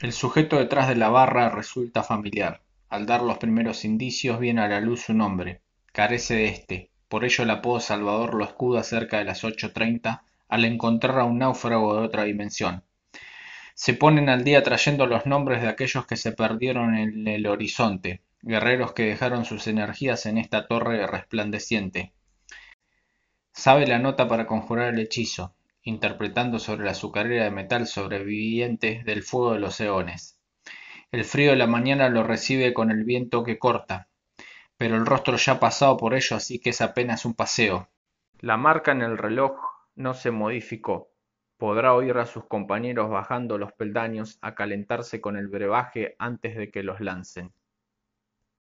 El sujeto detrás de la barra resulta familiar. Al dar los primeros indicios viene a la luz su nombre. Carece de éste, por ello el apodo Salvador lo escuda cerca de las ocho treinta al encontrar a un náufrago de otra dimensión. Se ponen al día trayendo los nombres de aquellos que se perdieron en el horizonte, guerreros que dejaron sus energías en esta torre resplandeciente. Sabe la nota para conjurar el hechizo, interpretando sobre la azucarera de metal sobreviviente del fuego de los eones. El frío de la mañana lo recibe con el viento que corta, pero el rostro ya ha pasado por ello así que es apenas un paseo. La marca en el reloj no se modificó. Podrá oír a sus compañeros bajando los peldaños a calentarse con el brebaje antes de que los lancen.